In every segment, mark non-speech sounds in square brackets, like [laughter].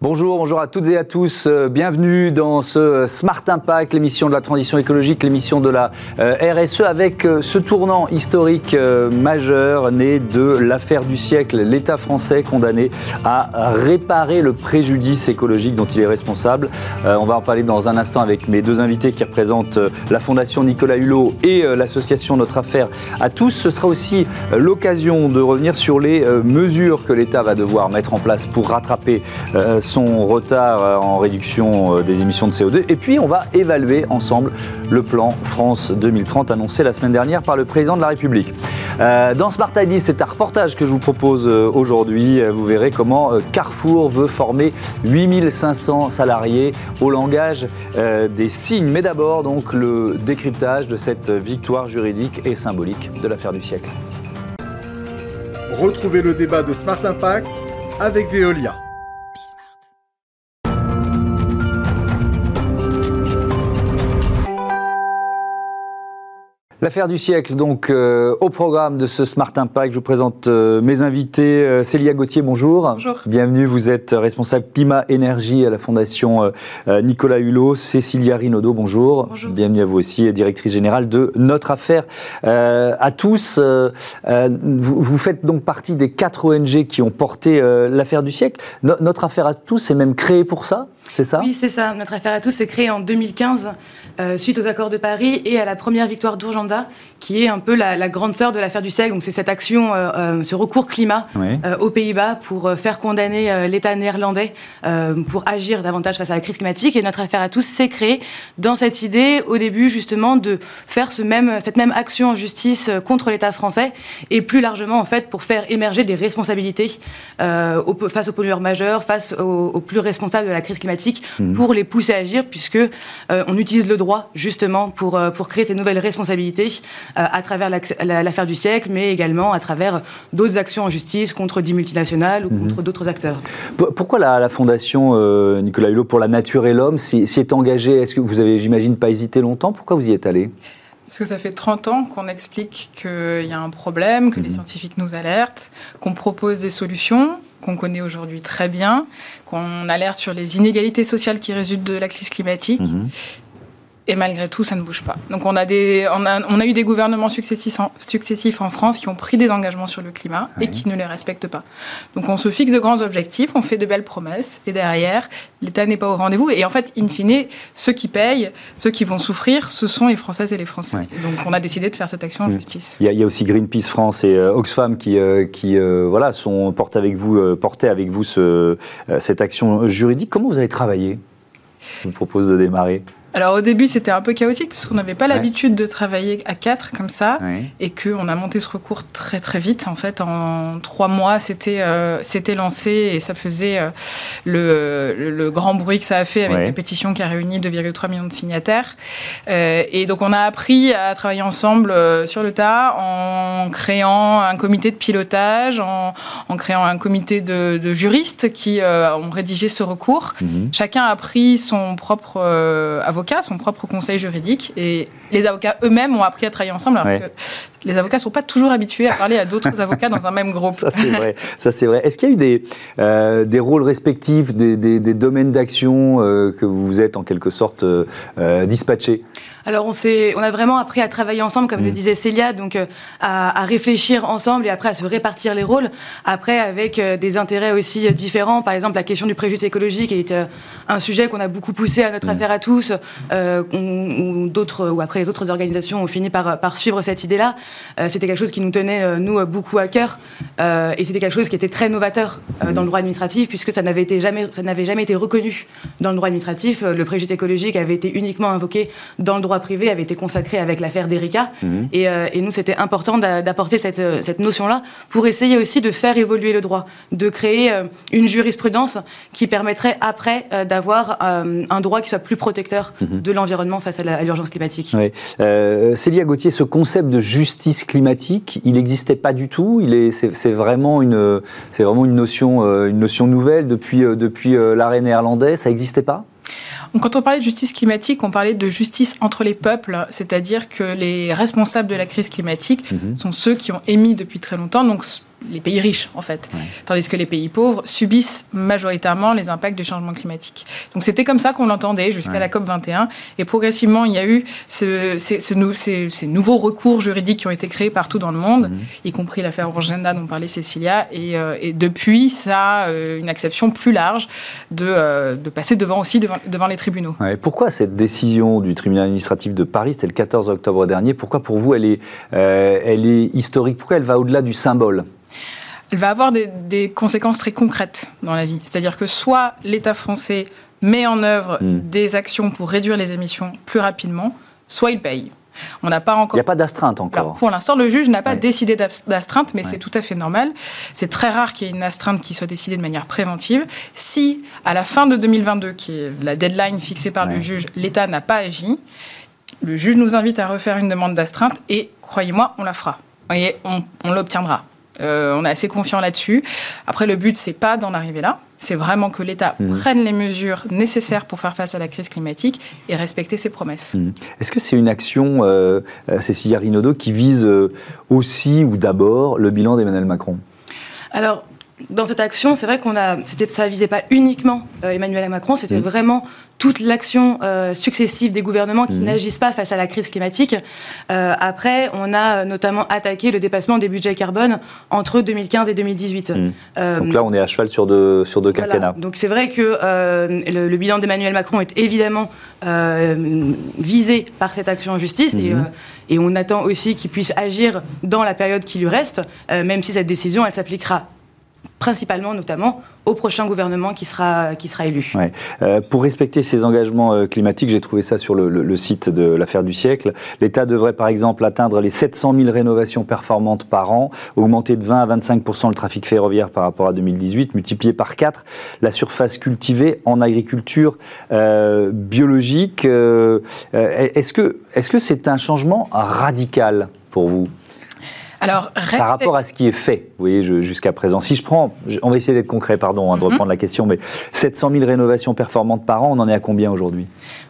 Bonjour, bonjour à toutes et à tous. Euh, bienvenue dans ce Smart Impact, l'émission de la transition écologique, l'émission de la euh, RSE, avec euh, ce tournant historique majeur né de l'affaire du siècle. L'État français condamné à réparer le préjudice écologique dont il est responsable. On va en parler dans un instant avec mes deux invités qui représentent la Fondation Nicolas Hulot et l'association Notre Affaire à tous. Ce sera aussi l'occasion de revenir sur les mesures que l'État va devoir mettre en place pour rattraper son retard euh, en réduction euh, des émissions de CO2. Et puis, on va évaluer ensemble le plan France 2030 annoncé la semaine dernière par le président de la République. Euh, dans Smart ID, c'est un reportage que je vous propose aujourd'hui. Vous verrez comment Carrefour veut former 8500 salariés au langage des signes. Mais d'abord, donc, le décryptage de cette victoire juridique et symbolique de l'affaire du siècle. Retrouvez le débat de Smart Impact avec Veolia. L'affaire du siècle, donc, euh, au programme de ce Smart Impact, je vous présente euh, mes invités. Euh, Célia Gauthier, bonjour. Bonjour. Bienvenue, vous êtes responsable climat énergie à la Fondation Nicolas Hulot. Cécilia Rinaudot, bonjour. Bonjour. Bienvenue à vous aussi, directrice générale de Notre Affaire à tous. Vous, vous, faites donc partie des quatre ONG qui ont porté l'affaire du siècle. notre Affaire à tous c'est même créé pour ça? C'est ça Oui, c'est ça. Notre affaire à tous s'est créée en 2015 euh, suite aux accords de Paris et à la première victoire d'Urgenda, qui est un peu la, grande sœur de l'affaire du siècle. Donc c'est cette action, euh, euh, ce recours climat aux Pays-Bas pour faire condamner l'État néerlandais pour agir davantage face à la crise climatique. Et notre affaire à tous s'est créée dans cette idée, au début justement, de faire ce même, cette même action en justice contre l'État français et plus largement en fait pour faire émerger des responsabilités face aux pollueurs majeurs, face aux plus responsables de la crise climatique Mhm. pour les pousser à agir, puisque euh, on utilise le droit justement pour, euh, pour créer ces nouvelles responsabilités euh, à travers l'affaire du siècle, mais également à travers d'autres actions en justice contre des multinationales ou mhm. contre d'autres acteurs. Pourquoi la, Fondation Nicolas Hulot pour la nature et l'homme s'y est engagée? Est-ce que vous avez, j'imagine, pas hésité longtemps? Pourquoi vous y êtes allé parce que ça fait 30 ans qu'on explique qu'il y a un problème, que les mhm. scientifiques nous alertent, qu'on propose des solutions, qu'on connaît aujourd'hui très bien, qu'on alerte sur les inégalités sociales qui résultent de la crise climatique. Mhm. Et malgré tout, ça ne bouge pas. Donc on a, des, on a, on a eu des gouvernements successifs en, successifs en, France qui ont pris des engagements sur le climat et qui ne les respectent pas. Donc on se fixe de grands objectifs, on fait de belles promesses, et derrière, l'État n'est pas au rendez-vous. Et en fait, in fine, ceux qui payent, ceux qui vont souffrir, ce sont les Françaises et les Français. Donc on a décidé de faire cette action en justice. Il y, a, aussi Greenpeace France et euh, Oxfam qui, euh, qui euh, voilà, sont, portent avec vous, portaient avec vous ce, cette action juridique. Comment vous avez travaillé? Je vous propose de démarrer. Alors au début, c'était un peu chaotique puisqu'on n'avait pas l'habitude de travailler à quatre comme ça et qu'on a monté ce recours très très vite. En fait, en trois mois, c'était euh, c'était lancé et ça faisait euh, le, le, grand bruit que ça a fait avec la pétition qui a réuni 2,3 millions de signataires. Euh, et donc on a appris à travailler ensemble sur le tas en créant un comité de pilotage, en, en créant un comité de, de juristes qui ont rédigé ce recours. Mhm. Chacun a pris son propre avocat son propre conseil juridique, et les avocats eux-mêmes ont appris à travailler ensemble. Alors que les avocats ne sont pas toujours habitués à parler à d'autres [laughs] avocats dans un même groupe. Ça, c'est vrai. Ça, c'est vrai. Est-ce qu'il y a eu des, euh, des rôles respectifs, des, des, domaines d'action euh, que vous êtes en quelque sorte euh, dispatchés? Alors on, on a vraiment appris à travailler ensemble, comme le mm. disait Célia, donc euh, à, réfléchir ensemble et après à se répartir les rôles. Après avec euh, des intérêts aussi euh, différents, par exemple la question du préjudice écologique est un sujet qu'on a beaucoup poussé à notre mm. affaire à tous, ou d'autres, ou après les autres organisations ont fini par, par suivre cette idée-là. c'était quelque chose qui nous tenait nous beaucoup à cœur et c'était quelque chose qui était très novateur dans le droit administratif puisque ça n'avait été jamais, ça n'avait jamais été reconnu dans le droit administratif. Le préjudice écologique avait été uniquement invoqué dans le droit privé avait été consacré avec l'affaire d'Erika. Mhm. Euh, et, nous, c'était important d'apporter cette, euh, cette notion-là pour essayer aussi de faire évoluer le droit, de créer euh, une jurisprudence qui permettrait après d'avoir un droit qui soit plus protecteur mhm. de l'environnement face à l'urgence climatique. Oui. Célia Gauthier, ce concept de justice climatique, il n'existait pas du tout? C'est vraiment, une, vraiment une, notion, une notion nouvelle depuis, depuis l'arrêt néerlandais? Ça n'existait pas? Quand on parlait de justice climatique, on parlait de justice entre les peuples, c'est-à-dire que les responsables de la crise climatique mhm. sont ceux qui ont émis depuis très longtemps. Donc les pays riches, en fait. Tandis que les pays pauvres subissent majoritairement les impacts du changement climatique. Donc c'était comme ça qu'on l'entendait jusqu'à la COP 21. Et progressivement, il y a eu ce, ces, ces, nouveaux recours juridiques qui ont été créés partout dans le monde, mhm. y compris l'affaire Orgenda dont parlait Cécilia. Et, euh, et depuis, ça a euh, une acception plus large de, euh, de passer devant aussi devant, devant les tribunaux. pourquoi cette décision du tribunal administratif de Paris, c'était le 14 octobre dernier, pourquoi pour vous elle est, elle est historique? Pourquoi elle va au-delà du symbole? Elle va avoir des, conséquences très concrètes dans la vie. C'est-à-dire que soit l'État français met en œuvre hmm. des actions pour réduire les émissions plus rapidement, soit il paye. On n'a pas encore. Il n'y a pas d'astreinte encore. pour l'instant, le juge n'a pas décidé d'astreinte, mais c'est tout à fait normal. C'est très rare qu'il y ait une astreinte qui soit décidée de manière préventive. Si, à la fin de 2022, qui est la deadline fixée par le juge, l'État n'a pas agi, le juge nous invite à refaire une demande d'astreinte et, croyez-moi, on la fera. Voyez, on l'obtiendra. Euh, on est assez confiant là-dessus. Après, le but, c'est pas d'en arriver là. C'est vraiment que l'État mmh. prenne les mesures nécessaires pour faire face à la crise climatique et respecter ses promesses. Mmh. Est-ce que c'est une action, euh, euh Cécilia Rinaudot, qui vise euh, aussi ou d'abord le bilan d'Emmanuel Macron? Alors, dans cette action, c'est vrai qu'on a, ça visait pas uniquement Emmanuel Macron, c'était mmh. vraiment toute l'action euh, successive des gouvernements qui mhm. n'agissent pas face à la crise climatique. Euh, après, on a notamment attaqué le dépassement des budgets carbone entre 2015 et 2018. Mhm. Euh, donc là, on est à cheval sur deux, sur deux quinquennats. Donc c'est vrai que le, bilan d'Emmanuel Macron est évidemment visé par cette action en justice et, mhm. et, on attend aussi qu'il puisse agir dans la période qui lui reste, même si cette décision, elle s'appliquera principalement, notamment, au prochain gouvernement qui sera, élu. Euh, pour respecter ses engagements euh, climatiques, j'ai trouvé ça sur le, site de l'affaire du siècle, l'État devrait par exemple atteindre les 700 000 rénovations performantes par an, augmenter de 20 à 25% le trafic ferroviaire par rapport à 2018, multiplier par 4 la surface cultivée en agriculture euh, biologique. est-ce que c'est -ce c'est un changement radical pour vous? Alors, Par rapport à ce qui est fait, vous voyez, jusqu'à présent. Si je prends, on va essayer d'être concret, pardon, hein, de mhm. reprendre la question, mais 700 000 rénovations performantes par an, on en est à combien aujourd'hui?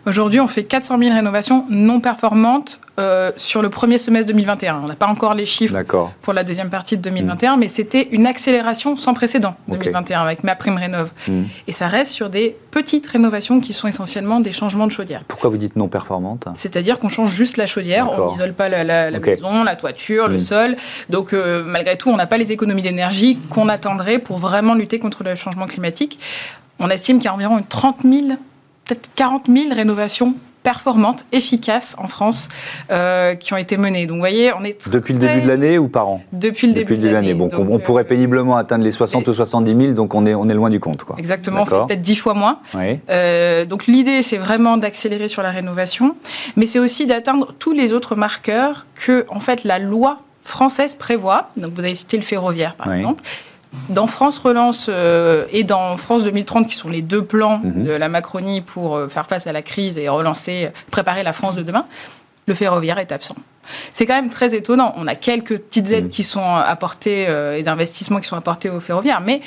Aujourd'hui, on fait 400 000 rénovations non performantes euh, sur le premier semestre 2021. On n'a pas encore les chiffres pour la deuxième partie de 2021, mm. mais c'était une accélération sans précédent 2021 avec ma prime rénov. Mm. Et ça reste sur des petites rénovations qui sont essentiellement des changements de chaudière. Pourquoi vous dites non performantes? C'est-à-dire qu'on change juste la chaudière, on n'isole pas la, maison, la toiture, le mm. sol. Donc euh, malgré tout, on n'a pas les économies d'énergie qu'on attendrait pour vraiment lutter contre le changement climatique. On estime qu'il y a environ 30 000, peut-être 40 000 rénovations performantes, efficaces en France, euh, qui ont été menées. Donc, vous voyez, on est Depuis le début de l'année ou par an Depuis le début, de l'année. Bon, on, pourrait euh, péniblement atteindre les 60 ou 70 000, donc on est, on est loin du compte. Quoi. Exactement, on fait peut-être 10 fois moins. Euh, donc, l'idée, c'est vraiment d'accélérer sur la rénovation, mais c'est aussi d'atteindre tous les autres marqueurs que, en fait, la loi française prévoit. Donc, vous avez cité le ferroviaire, par exemple dans France Relance euh, et dans France 2030, qui sont les deux plans mhm. de la Macronie pour euh, faire face à la crise et relancer, préparer la France de demain, le ferroviaire est absent. C'est quand même très étonnant. On a quelques petites aides mhm. qui sont apportées euh, et d'investissements qui sont apportés au ferroviaire, mais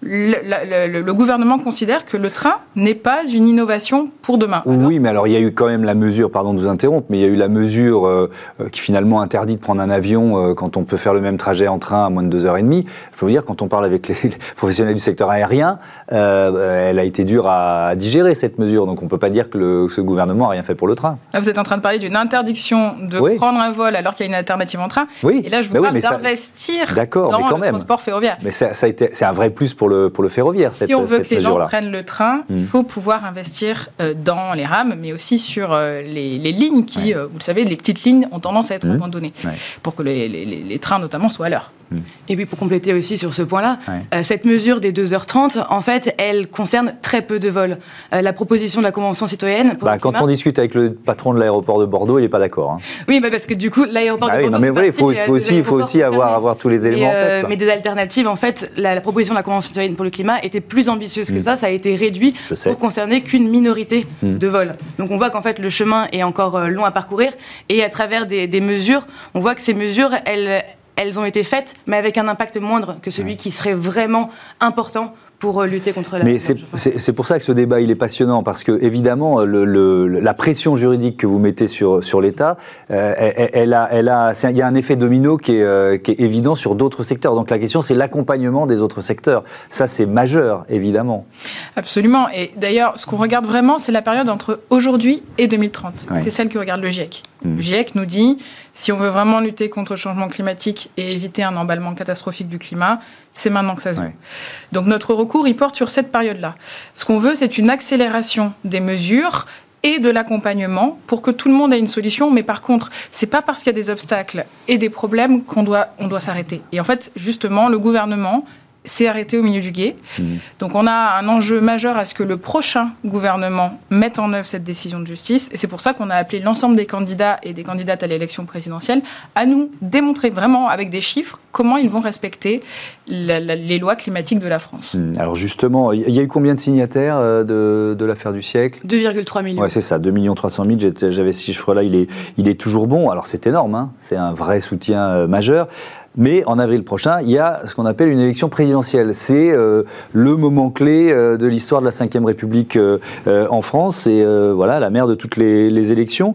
le, gouvernement considère que le train n'est pas une innovation pour demain. oui, mais alors il y a eu quand même la mesure, pardon de vous interrompre, mais il y a eu la mesure euh, euh, qui finalement interdit de prendre un avion euh, quand on peut faire le même trajet en train à moins de deux heures et demie. Je peux vous dire, quand on parle avec les, professionnels du secteur aérien, elle a été dure à, digérer cette mesure. Donc on ne peut pas dire que ce gouvernement a rien fait pour le train. vous êtes en train de parler d'une interdiction de prendre un vol alors qu'il y a une alternative en train. Oui. Et là, je vous parle d'investir dans le transport ferroviaire. Mais ça, ça a été, c'est un vrai plus pour pour le, ferroviaire. Si on veut que les gens prennent le train, il hmm. faut pouvoir investir euh, dans les rames, mais aussi sur euh, les, lignes qui, euh, vous le savez, les petites lignes ont tendance à être hmm. abandonnées, pour que les, trains notamment soient à l'heure. Et puis pour compléter aussi sur ce point-là, euh, cette mesure des 2h30, en fait, elle concerne très peu de vols. Euh, la proposition de la Convention citoyenne. Bah, quand on discute avec le patron de l'aéroport de Bordeaux, il n'est pas d'accord. Hein. Oui, bah parce que du coup, l'aéroport ah de Bordeaux. mais oui, il faut, aussi, il faut aussi avoir, avoir tous les éléments. Mais, mais des alternatives, en fait, la, proposition de la Convention citoyenne pour le climat était plus ambitieuse que mm. ça. Ça a été réduit pour concerner qu'une minorité mm. de vols. Donc on voit qu'en fait, le chemin est encore euh, long à parcourir. Et à travers des, des mesures, on voit que ces mesures, elles elles ont été faites, mais avec un impact moindre que celui qui serait vraiment important pour lutter contre la. Mais c'est pour ça que ce débat il est passionnant parce que évidemment le, la pression juridique que vous mettez sur sur l'État, elle, elle, a elle a il y a un effet domino qui est, qui est évident sur d'autres secteurs. Donc la question c'est l'accompagnement des autres secteurs. Ça c'est majeur évidemment. Absolument. Et d'ailleurs ce qu'on regarde vraiment c'est la période entre aujourd'hui et 2030. C'est celle que regarde le GIEC. Hmm. Le GIEC nous dit si on veut vraiment lutter contre le changement climatique et éviter un emballement catastrophique du climat, c'est maintenant que ça se joue. Donc notre recours, il porte sur cette période-là. Ce qu'on veut, c'est une accélération des mesures et de l'accompagnement pour que tout le monde ait une solution. Mais par contre, c'est pas parce qu'il y a des obstacles et des problèmes qu'on doit, on doit s'arrêter. Et en fait, justement, le gouvernement s'est arrêté au milieu du guet. Mmh. Donc on a un enjeu majeur à ce que le prochain gouvernement mette en œuvre cette décision de justice. Et c'est pour ça qu'on a appelé l'ensemble des candidats et des candidates à l'élection présidentielle à nous démontrer vraiment avec des chiffres comment ils vont respecter les lois climatiques de la France. Mmh. Alors justement, il y a eu combien de signataires euh, de, l'affaire du siècle? 2,3 millions. Ouais, c'est ça, 2 300 000. J'avais ce chiffre-là, il est, il est toujours bon. Alors c'est énorme, hein. c'est un vrai soutien euh, majeur. Mais en avril prochain, il y a ce qu'on appelle une élection présidentielle. C'est euh, le moment clé euh, de l'histoire de la Ve République euh, en France. C'est voilà la mère de toutes les, les élections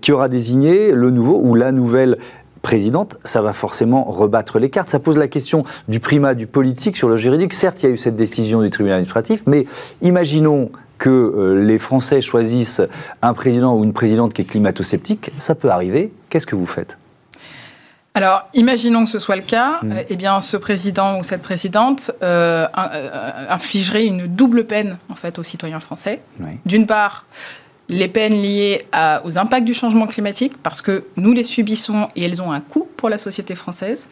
qui aura désigné le nouveau ou la nouvelle présidente, ça va forcément rebattre les cartes. Ça pose la question du primat du politique sur le juridique. Certes, il y a eu cette décision du tribunal administratif, mais imaginons que les Français choisissent un président ou une présidente qui est climato-sceptique. Ça peut arriver. Qu'est-ce que vous faites? Alors, imaginons que ce soit le cas, mm. eh bien, ce président ou cette présidente euh, euh, infligerait une double peine en fait aux citoyens français. D'une part, les peines liées aux impacts du changement climatique, parce que nous les subissons et elles ont un coût pour la société française,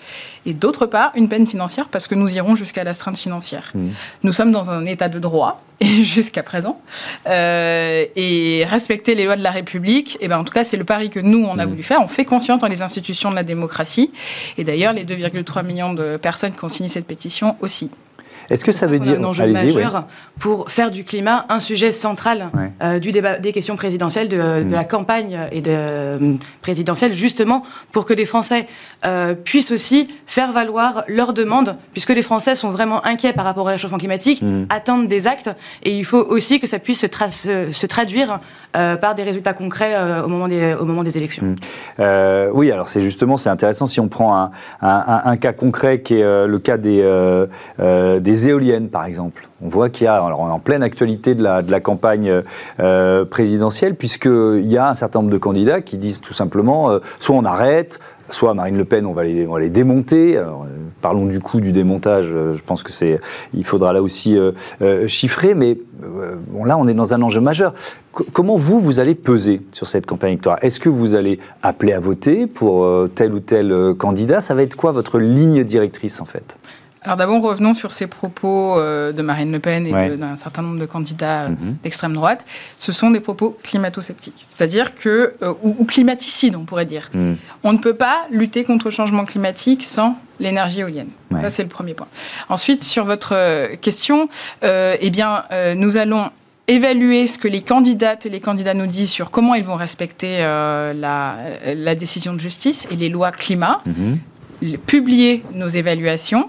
et d'autre part, une peine financière, parce que nous irons jusqu'à l'astreinte financière. Mmh. Nous sommes dans un état de droit, [laughs] jusqu'à présent, euh, et respecter les lois de la République, et eh ben, en tout cas, c'est le pari que nous, on a mmh. voulu faire. On fait confiance dans les institutions de la démocratie, et d'ailleurs, les 2,3 millions de personnes qui ont signé cette pétition aussi. Est-ce que ça veut dire un enjeu majeur pour faire du climat un sujet central euh, du débat des questions présidentielles, de, mm. la campagne et de euh, présidentielle, justement pour que les Français euh, puissent aussi faire valoir leurs demandes, puisque les Français sont vraiment inquiets par rapport au réchauffement climatique, mm. attendent des actes, et il faut aussi que ça puisse se, se traduire par des résultats concrets au moment des, au moment des élections. Mm. oui, alors c'est justement c'est intéressant si on prend un, un, cas concret qui est le cas des, des éoliennes, par exemple. On voit qu'il y a, alors en pleine actualité de la, campagne euh, présidentielle, puisqu'il y a un certain nombre de candidats qui disent tout simplement, euh, soit on arrête, soit Marine Le Pen, on va les, on les démonter. Euh, parlons du coût du démontage. je pense que c'est, il faudra là aussi chiffrer. Mais bon, là, on est dans un enjeu majeur. comment vous, vous allez peser sur cette campagne électorale? Est-ce que vous allez appeler à voter pour tel ou tel candidat? Ça va être quoi votre ligne directrice en fait? Alors d'abord, revenons sur ces propos euh, de Marine Le Pen et d'un certain nombre de candidats mhm. d'extrême droite. Ce sont des propos climato-sceptiques, c'est-à-dire que, euh, ou, climaticides, on pourrait dire. Mhm. On ne peut pas lutter contre le changement climatique sans l'énergie éolienne. Ça, c'est le premier point. Ensuite, sur votre euh, question, eh bien, nous allons évaluer ce que les candidates et les candidats nous disent sur comment ils vont respecter la, la, décision de justice et les lois climat, mhm. publier nos évaluations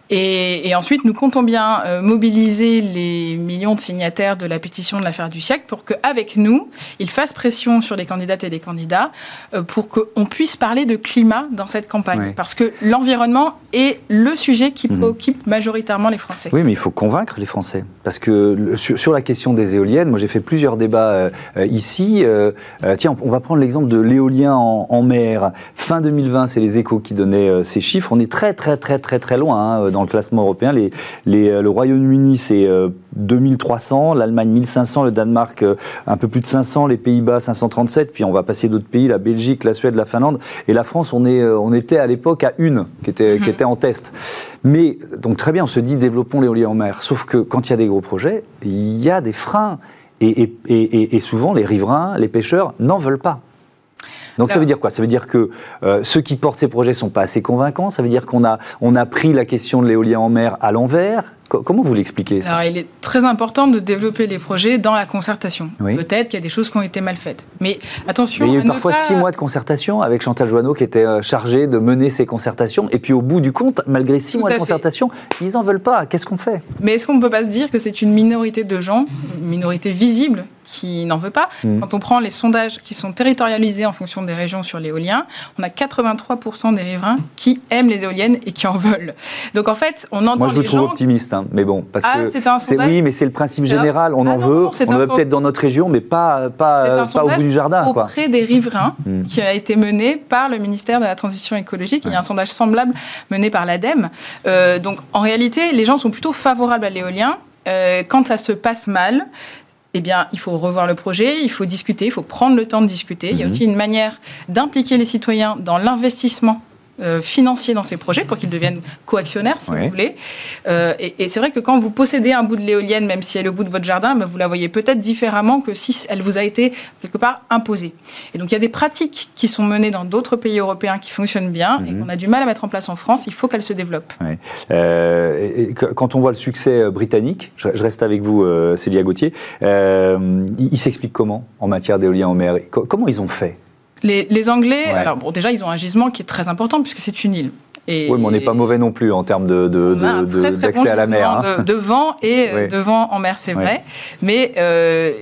et, ensuite, nous comptons bien euh, mobiliser les millions de signataires de la pétition de l'affaire du siècle pour qu'avec nous, ils fassent pression sur les candidates et les candidats euh, pour qu'on puisse parler de climat dans cette campagne. Parce que l'environnement est le sujet qui mhm. préoccupe majoritairement les Français. Oui, mais il faut convaincre les Français. Parce que sur, la question des éoliennes, moi j'ai fait plusieurs débats euh, ici. tiens, on va prendre l'exemple de l'éolien en, mer. Fin 2020, c'est les échos qui donnaient ces chiffres. On est très, très, très, très, très loin hein, dans le classement européen. Les, euh, le Royaume-Uni, c'est 2300, euh, l'Allemagne 1500, le Danemark euh, un peu plus de 500, les Pays-Bas 537, puis on va passer d'autres pays, la Belgique, la Suède, la Finlande, et la France, on, est, on était à l'époque à une qui était, qui mhm. était en test. Mais, donc très bien, on se dit développons l'éolien en mer, sauf que quand il y a des gros projets, il y a des freins. Et, et, et, et souvent, les riverains, les pêcheurs n'en veulent pas. Donc ça veut dire quoi? Ça veut dire que euh, ceux qui portent ces projets sont pas assez convaincants? Ça veut dire qu'on a, on a pris la question de l'éolien en mer à l'envers? Comment vous l'expliquez Alors, il est très important de développer les projets dans la concertation. Peut-être qu'il y a des choses qui ont été mal faites. Mais attention. il y a eu parfois six mois de concertation avec Chantal Joanneau qui était euh, chargée de mener ces concertations. Et puis au bout du compte, malgré six mois de concertation, ils n'en veulent pas. Qu'est-ce qu'on fait? Mais est-ce qu'on ne peut pas se dire que c'est une minorité de gens, une minorité visible, qui n'en veut pas. Hmm. Quand on prend les sondages qui sont territorialisés en fonction des régions sur l'éolien, on a 83% des riverains qui aiment les éoliennes et qui en veulent. Donc en fait, on entend Moi, je vous trouve optimiste, hein, mais bon, parce ah, que c'est un sondage. Oui, mais c'est le principe général. On ah en veut, on en veut peut-être dans notre région, mais pas pas, pas au bout du jardin. Auprès des riverains, hmm. qui a été mené par le ministère de la Transition écologique. Il y a un sondage semblable mené par l'ADEME. Euh, donc en réalité, les gens sont plutôt favorables à l'éolien. Euh, quand ça se passe mal, eh bien, il faut revoir le projet, il faut discuter, il faut prendre le temps de discuter. Il y a mhm. aussi une manière d'impliquer les citoyens dans l'investissement euh, financier dans ces projets pour qu'ils deviennent coactionnaires, si vous voulez. Euh, et, c'est vrai que quand vous possédez un bout de l'éolienne, même si elle est au bout de votre jardin, ben, vous la voyez peut-être différemment que si elle vous a été quelque part imposée. Et donc il y a des pratiques qui sont menées dans d'autres pays européens qui fonctionnent bien et mhm. qu'on a du mal à mettre en place en France. Il faut qu'elles se développent. Euh, quand on voit le succès britannique, je, reste avec vous, Célia Gauthier, il, il s'explique comment en matière d'éolien en mer? Comment ils ont fait? Les, Anglais, alors bon, déjà, ils ont un gisement qui est très important puisque c'est une île. Et oui, mais on n'est pas mauvais non plus en termes d'accès de, de, bon à la mer. Hein. De, vent et euh, de vent en mer, c'est vrai. Mais euh,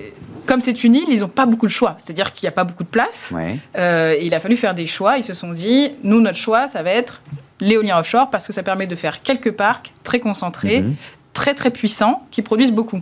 comme c'est une île, ils n'ont pas beaucoup de choix. C'est-à-dire qu'il n'y a pas beaucoup de place. Euh, il a fallu faire des choix. Ils se sont dit, nous, notre choix, ça va être l'éolien offshore parce que ça permet de faire quelques parcs très concentrés, mhm très très puissants qui produisent beaucoup.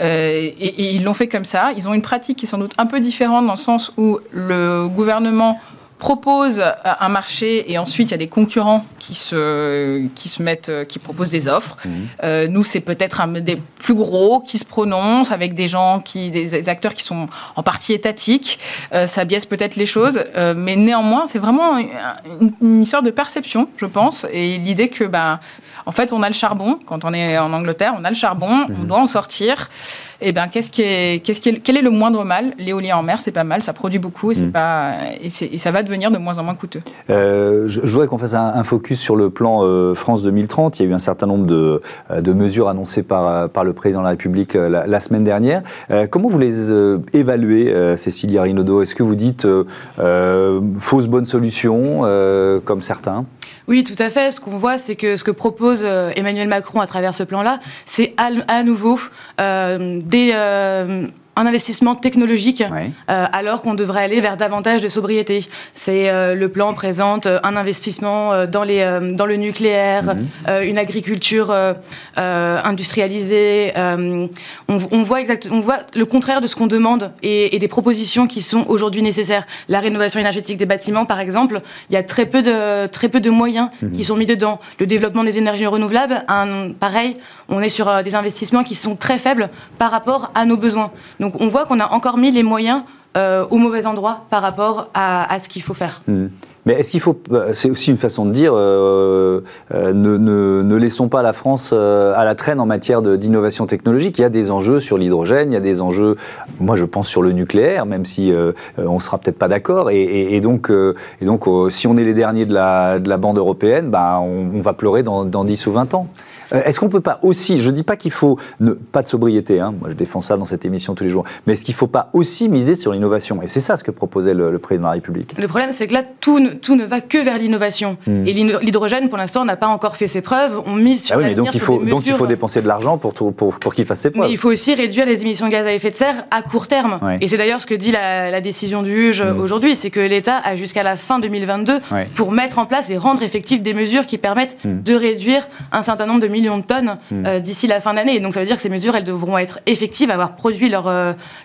Euh, et, ils l'ont fait comme ça. Ils ont une pratique qui est sans doute un peu différente dans le sens où le gouvernement propose un marché et ensuite il y a des concurrents qui se, qui se mettent, qui proposent des offres. Mmh. Euh, nous, c'est peut-être un des plus gros qui se prononcent avec des gens, qui, des, acteurs qui sont en partie étatiques. Euh, ça biaise peut-être les choses, mais néanmoins, c'est vraiment une, une, histoire de perception, je pense, et l'idée que bah, en fait, on a le charbon. Quand on est en Angleterre, on a le charbon, on mhm. doit en sortir. Eh bien, qu'est-ce qui est, qu'est-ce qui quel est le moindre mal? L'éolien en mer, c'est pas mal, ça produit beaucoup et, c'est mhm. pas, et, ça va devenir de moins en moins coûteux. Euh, je, voudrais qu'on fasse un, focus sur le plan euh, France 2030. Il y a eu un certain nombre de, euh, de mesures annoncées par, par le président de la République la, semaine dernière. comment vous les évaluez, Cécilia Rinaudot Est-ce que vous dites fausse bonne solution, comme certains? Oui, tout à fait. Ce qu'on voit, c'est que ce que propose euh, Emmanuel Macron à travers ce plan-là, c'est à, nouveau euh, des, euh, un investissement technologique euh, alors qu'on devrait aller vers davantage de sobriété. C'est euh, le plan présente euh, un investissement dans les dans le nucléaire, mhm. une agriculture industrialisée. On, voit exact, on voit le contraire de ce qu'on demande et, des propositions qui sont aujourd'hui nécessaires. La rénovation énergétique des bâtiments, par exemple, il y a très peu de très peu de moyens mhm. qui sont mis dedans. Le développement des énergies renouvelables, un, pareil, on est sur des investissements qui sont très faibles par rapport à nos besoins. Donc on voit qu'on a encore mis les moyens euh, au mauvais endroit par rapport à, ce qu'il faut faire. Hmm. Mais est-ce qu'il faut. Euh, c'est aussi une façon de dire euh, ne, laissons pas la France à la traîne en matière d'innovation technologique. Il y a des enjeux sur l'hydrogène, il y a des enjeux, moi je pense, sur le nucléaire, même si on ne sera peut-être pas d'accord. Et, donc, et donc si on est les derniers de la, de la bande européenne, bah, on, va pleurer dans, dans 10 ou 20 ans. Euh, est-ce qu'on peut pas aussi, je ne dis pas qu'il faut ne, pas de sobriété, hein, moi je défends ça dans cette émission tous les jours, mais est-ce qu'il ne faut pas aussi miser sur l'innovation? Et c'est ça ce que proposait le, président de la République. Le problème, c'est que là, tout ne, tout ne va que vers l'innovation. Hmm. Et l'hydrogène, pour l'instant, n'a pas encore fait ses preuves. On mise sur ah oui, mais donc il faut donc il faut dépenser de l'argent pour, pour, pour qu'il fasse ses preuves. Mais il faut aussi réduire les émissions de gaz à effet de serre à court terme. Et c'est d'ailleurs ce que dit la, décision du juge hmm. aujourd'hui, c'est que l'État a jusqu'à la fin 2022 pour mettre en place et rendre effectives des mesures qui permettent hmm. de réduire un certain nombre de millions de tonnes Mm. Euh, d'ici la fin de l'année. Donc ça veut dire que ces mesures, elles devront être effectives, avoir produit leurs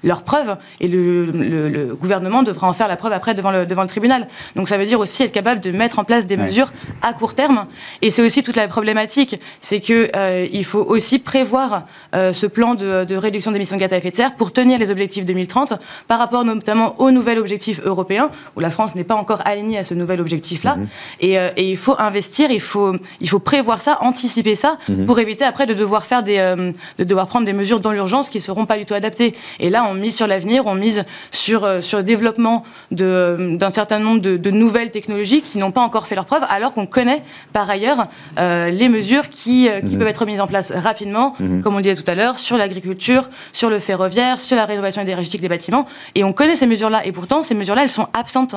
leur euh, preuves, et le, le, gouvernement devra en faire la preuve après devant le, devant le tribunal. Donc ça veut dire aussi être capable de mettre en place des mesures à court terme. Et c'est aussi toute la problématique, c'est qu'il euh, il faut aussi prévoir ce plan de, de réduction d'émissions de gaz à effet de serre pour tenir les objectifs 2030 par rapport notamment au nouvel objectif européen, où la France n'est pas encore alignée à ce nouvel objectif-là. Mm-hmm. Et, et, il faut investir, il faut, il faut prévoir ça, anticiper ça, mhm. pour éviter après de devoir faire des, euh, de devoir prendre des mesures dans l'urgence qui seront pas du tout adaptées. Et là, on mise sur l'avenir, on mise sur euh, sur le développement d'un certain nombre de, nouvelles technologies qui n'ont pas encore fait leur preuve, alors qu'on connaît par ailleurs les mesures qui, qui mhm. peuvent être mises en place rapidement, mhm. comme on disait tout à l'heure, sur l'agriculture, sur le ferroviaire, sur la rénovation énergétique des bâtiments. Et on connaît ces mesures-là. Et pourtant, ces mesures-là, elles sont absentes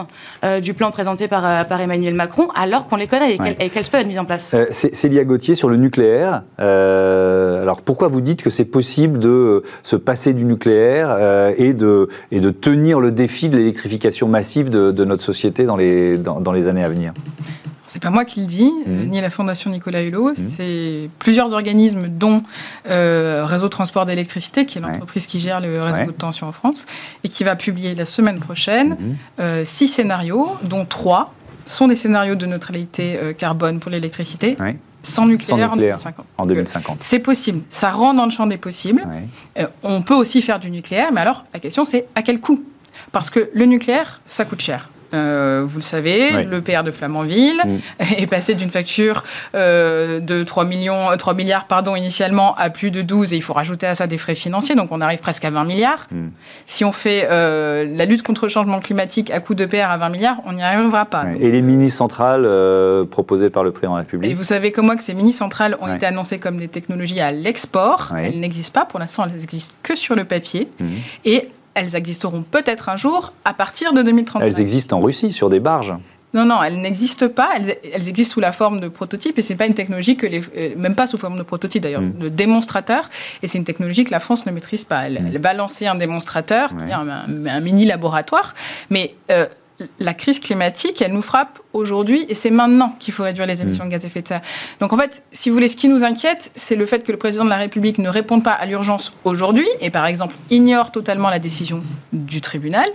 du plan présenté par, par Emmanuel Macron, alors qu'on les connaît et qu'elles peuvent être mises en place. Euh, Célia Gauthier, sur le nucléaire, euh, alors pourquoi vous dites que c'est possible de se passer du nucléaire euh, et, de, et de tenir le défi de l'électrification massive de, notre société dans les, dans, les années à venir? C'est pas moi qui le dis, mmh. ni la Fondation Nicolas Hulot, mmh. c'est plusieurs organismes, dont Réseau Transport d'électricité, qui est l'entreprise qui gère le réseau de tension en France, et qui va publier la semaine prochaine mmh. six scénarios, dont trois sont des scénarios de neutralité euh, carbone pour l'électricité. Sans nucléaire, en 2050. C'est possible. Ça rentre dans le champ des possibles. Euh, on peut aussi faire du nucléaire, mais alors la question c'est à quel coût? Parce que le nucléaire, ça coûte cher. Euh, vous le savez, le PR de Flamanville mm. [laughs] est passé d'une facture euh, de 3, millions, 3 milliards pardon, initialement à plus de 12 et il faut rajouter à ça des frais financiers, donc on arrive presque à 20 milliards. Mm. Si on fait euh, la lutte contre le changement climatique à coût de PR à 20 milliards, on n'y arrivera pas. Et les mini-centrales proposées par le président de la République Et vous savez comme moi que ces mini-centrales ont été annoncées comme des technologies à l'export. Elles n'existent pas, pour l'instant elles n'existent que sur le papier. Mm. Et elles existeront peut-être un jour à partir de 2030. Elles existent en Russie sur des barges. Non, non, elles n'existent pas. Elles, existent sous la forme de prototypes et c'est pas une technologie que les, euh, même pas sous forme de prototype d'ailleurs, mm. de démonstrateur. Et c'est une technologie que la France ne maîtrise pas. Elle, mm. va lancer un démonstrateur, un, mini laboratoire, mais euh, la crise climatique, elle nous frappe aujourd'hui et c'est maintenant qu'il faut réduire les émissions de gaz à effet de serre. Donc en fait, si vous voulez, ce qui nous inquiète, c'est le fait que le président de la République ne réponde pas à l'urgence aujourd'hui et par exemple ignore totalement la décision du tribunal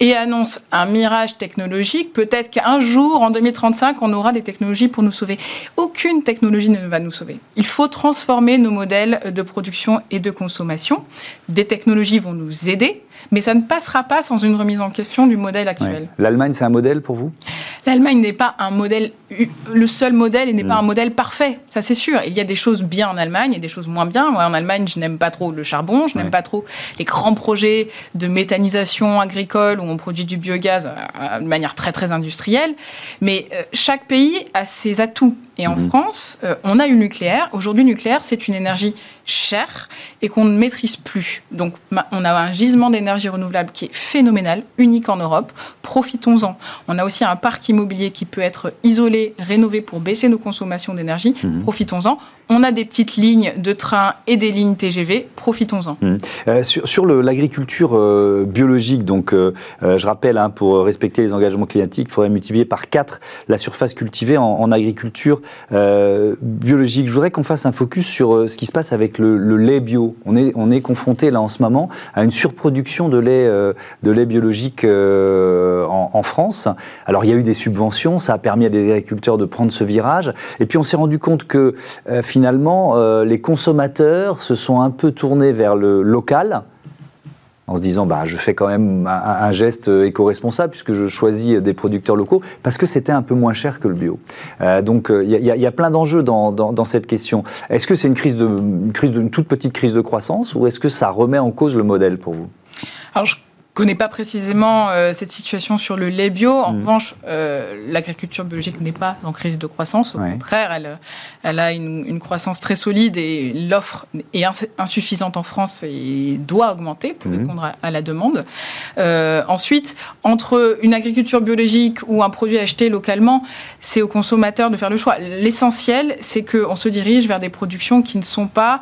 et annonce un mirage technologique. Peut-être qu'un jour, en 2035, on aura des technologies pour nous sauver. Aucune technologie ne va nous sauver. Il faut transformer nos modèles de production et de consommation. Des technologies vont nous aider, mais ça ne passera pas sans une remise en question du modèle actuel. L'Allemagne, c'est un modèle pour vous? L'Allemagne n'est pas un modèle, le seul modèle et n'est pas mm. un modèle parfait, ça c'est sûr. Il y a des choses bien en Allemagne et des choses moins bien. Moi, en Allemagne, je n'aime pas trop le charbon, je n'aime pas trop les grands projets de méthanisation agricole où on produit du biogaz euh, de manière très très industrielle. Mais euh, chaque pays a ses atouts. Et en mm. France, euh, on a eu le nucléaire. Aujourd'hui, le nucléaire, c'est une énergie chère et qu'on ne maîtrise plus. Donc, on a un gisement d'énergie renouvelable qui est phénoménal, unique en Europe. Profitons-en. On a aussi un parc immobilier qui peut être isolé, rénové pour baisser nos consommations d'énergie. Mhm. Profitons-en. On a des petites lignes de train et des lignes TGV. Profitons-en. Mhm. Euh, sur, l'agriculture euh, biologique, donc, euh, je rappelle, hein, pour respecter les engagements climatiques, il faudrait multiplier par 4 la surface cultivée en, agriculture biologique. Je voudrais qu'on fasse un focus sur ce qui se passe avec le, lait bio. On est, on est confronté là en ce moment à une surproduction de lait, biologique en, en, France. Alors il y a eu des subventions, ça a permis à des agriculteurs de prendre ce virage. Et puis on s'est rendu compte que euh, finalement, euh, les consommateurs se sont un peu tournés vers le local en se disant bah, je fais quand même un, geste éco-responsable puisque je choisis des producteurs locaux parce que c'était un peu moins cher que le bio. Euh, donc il y, a plein d'enjeux dans, cette question. Est-ce que c'est une crise une toute petite crise de croissance ou est-ce que ça remet en cause le modèle pour vous? Connais pas précisément euh, cette situation sur le lait bio. En mm. revanche, euh, l'agriculture biologique n'est pas en crise de croissance. Au contraire, elle, elle a une, croissance très solide et l'offre est insuffisante en France et doit augmenter pour mm. répondre à, la demande. Euh, ensuite, entre une agriculture biologique ou un produit acheté localement, c'est au consommateur de faire le choix. L'essentiel, c'est qu'on se dirige vers des productions qui ne sont pas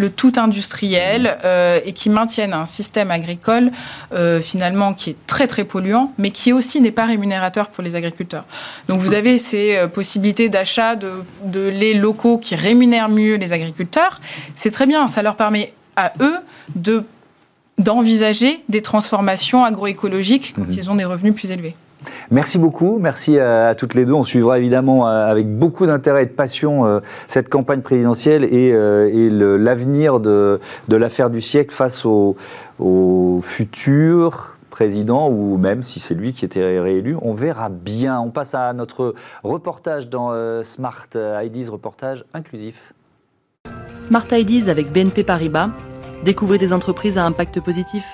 le tout industriel euh, et qui maintiennent un système agricole euh, finalement qui est très très polluant, mais qui aussi n'est pas rémunérateur pour les agriculteurs. Donc vous avez ces euh, possibilités d'achat de, de lait locaux qui rémunèrent mieux les agriculteurs. C'est très bien, ça leur permet à eux de d'envisager des transformations agroécologiques quand mmh. ils ont des revenus plus élevés. Merci beaucoup, merci à, toutes les deux. On suivra évidemment euh, avec beaucoup d'intérêt et de passion euh, cette campagne présidentielle et, euh, l'avenir de, l'affaire du siècle face au, futur président ou même si c'est lui qui était réélu, on verra bien. On passe à notre reportage dans Smart IDs, reportage inclusif. Smart Ideas avec BNP Paribas. Découvrez des entreprises à impact positif.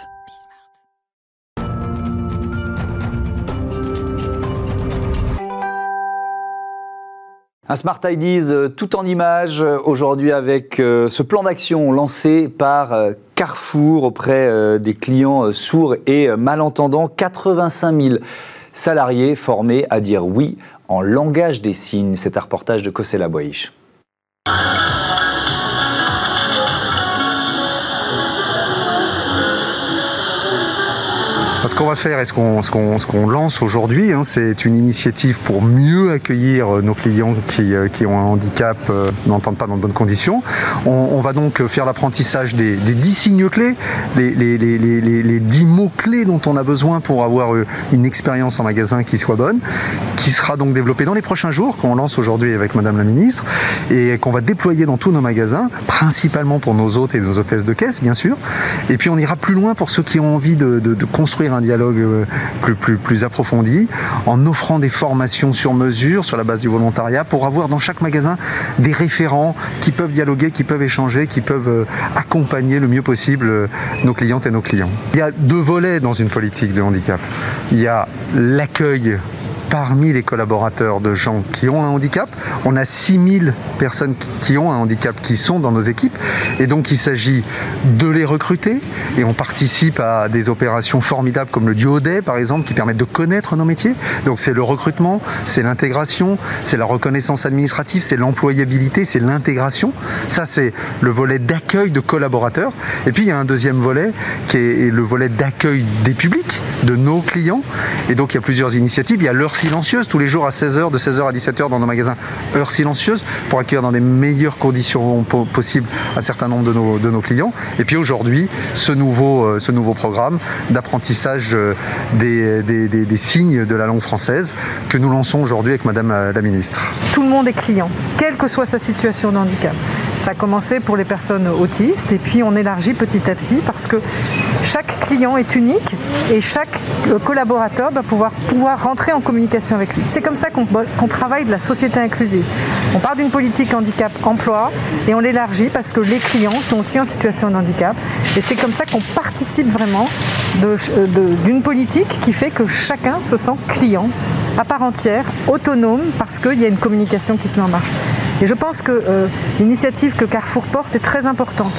Un Smart Ideas euh, tout en images euh, aujourd'hui avec euh, ce plan d'action lancé par Carrefour auprès des clients sourds et malentendants. 85 000 salariés formés à dire oui en langage des signes. C'est un reportage de Kosela Boish. Qu'on va faire et ce qu'on lance aujourd'hui, hein, c'est une initiative pour mieux accueillir euh, nos clients qui, euh, ont un handicap, euh, n'entendent pas dans de bonnes conditions. On, va donc faire l'apprentissage des, des 10 signes clés, les, les, les, 10 mots clés dont on a besoin pour avoir une expérience en magasin qui soit bonne, qui sera donc développée dans les prochains jours, qu'on lance aujourd'hui avec Madame la Ministre, et qu'on va déployer dans tous nos magasins, principalement pour nos hôtes et nos hôtesses de caisse, bien sûr. Et puis on ira plus loin pour ceux qui ont envie de, de construire un dialogue euh, plus, plus, plus approfondi, en offrant des formations sur mesure, sur la base du volontariat, pour avoir dans chaque magasin des référents qui peuvent dialoguer, qui peuvent échanger, qui peuvent euh, accompagner le mieux possible euh, nos clientes et nos clients. Il y a deux volets dans une politique de handicap. Il y a l'accueil parmi les collaborateurs de gens qui ont un handicap. On a 6000 personnes qui ont un handicap qui sont dans nos équipes. Et donc il s'agit de les recruter. Et on participe à des opérations formidables comme le Duodet par exemple, qui permettent de connaître nos métiers. Donc c'est le recrutement, c'est l'intégration, c'est la reconnaissance administrative, c'est l'employabilité, c'est l'intégration. Ça c'est le volet d'accueil de collaborateurs. Et puis il y a un deuxième volet qui est le volet d'accueil des publics, de nos clients. Et donc il y a plusieurs initiatives. Il y a leur silencieuse tous les jours à 16h, de 16h à 17h dans nos magasins, heure silencieuse pour accueillir dans les meilleures conditions possibles un certain nombre de nos, clients. Et puis aujourd'hui, ce nouveau, euh, programme d'apprentissage euh, des, des, des, signes de la langue française que nous lançons aujourd'hui avec Madame la Ministre. Tout le monde est client, quelle que soit sa situation de handicap. Ça a commencé pour les personnes autistes et puis on élargit petit à petit parce que chaque client est unique et chaque euh, collaborateur doit pouvoir, pouvoir rentrer en communication avec lui. C'est comme ça qu'on travaille de la société inclusive. On part d'une politique handicap-emploi et on l'élargit parce que les clients sont aussi en situation de handicap. Et c'est comme ça qu'on participe vraiment euh, d'une politique qui fait que chacun se sent client à part entière, autonome, parce qu'il y a une communication qui se met en marche. Et je pense que euh, l'initiative que Carrefour porte est très importante.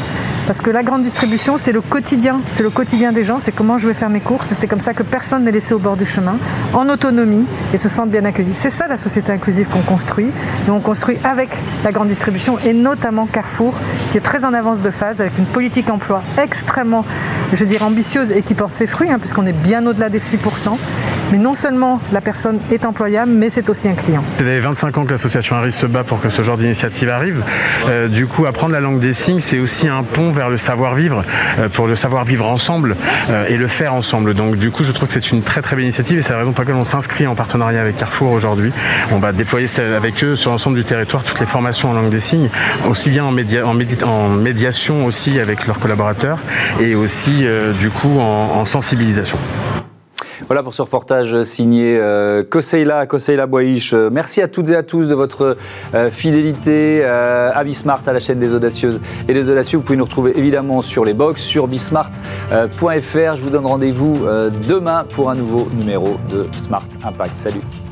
Parce que la grande distribution, c'est le quotidien, c'est le quotidien des gens, c'est comment je vais faire mes courses, c'est comme ça que personne n'est laissé au bord du chemin, en autonomie, et se sente bien accueilli. C'est ça la société inclusive qu'on construit, et on construit avec la grande distribution, et notamment Carrefour, qui est très en avance de phase, avec une politique emploi extrêmement, je dirais, ambitieuse, et qui porte ses fruits, hein, puisqu'on est bien au-delà des 6%. Mais non seulement la personne est employable, mais c'est aussi un client. Ça fait 25 ans que l'association Harris se bat pour que ce genre d'initiative arrive. Euh, du coup, apprendre la langue des signes, c'est aussi un pont vers le savoir-vivre, euh, pour le savoir-vivre ensemble euh, et le faire ensemble. Donc du coup, je trouve que c'est une très très belle initiative et c'est la raison pour laquelle on s'inscrit en partenariat avec Carrefour aujourd'hui. On va déployer avec eux sur l'ensemble du territoire toutes les formations en langue des signes, aussi bien en, en, médiation aussi avec leurs collaborateurs et aussi du coup en sensibilisation. Voilà pour ce reportage signé euh, Koseila, Koseila. Euh, merci à toutes et à tous de votre euh, fidélité euh, à Bismart, à la chaîne des audacieuses et des audacieux. Vous pouvez nous retrouver évidemment sur les box, sur bismart.fr. Je vous donne rendez-vous demain pour un nouveau numéro de Smart Impact. Salut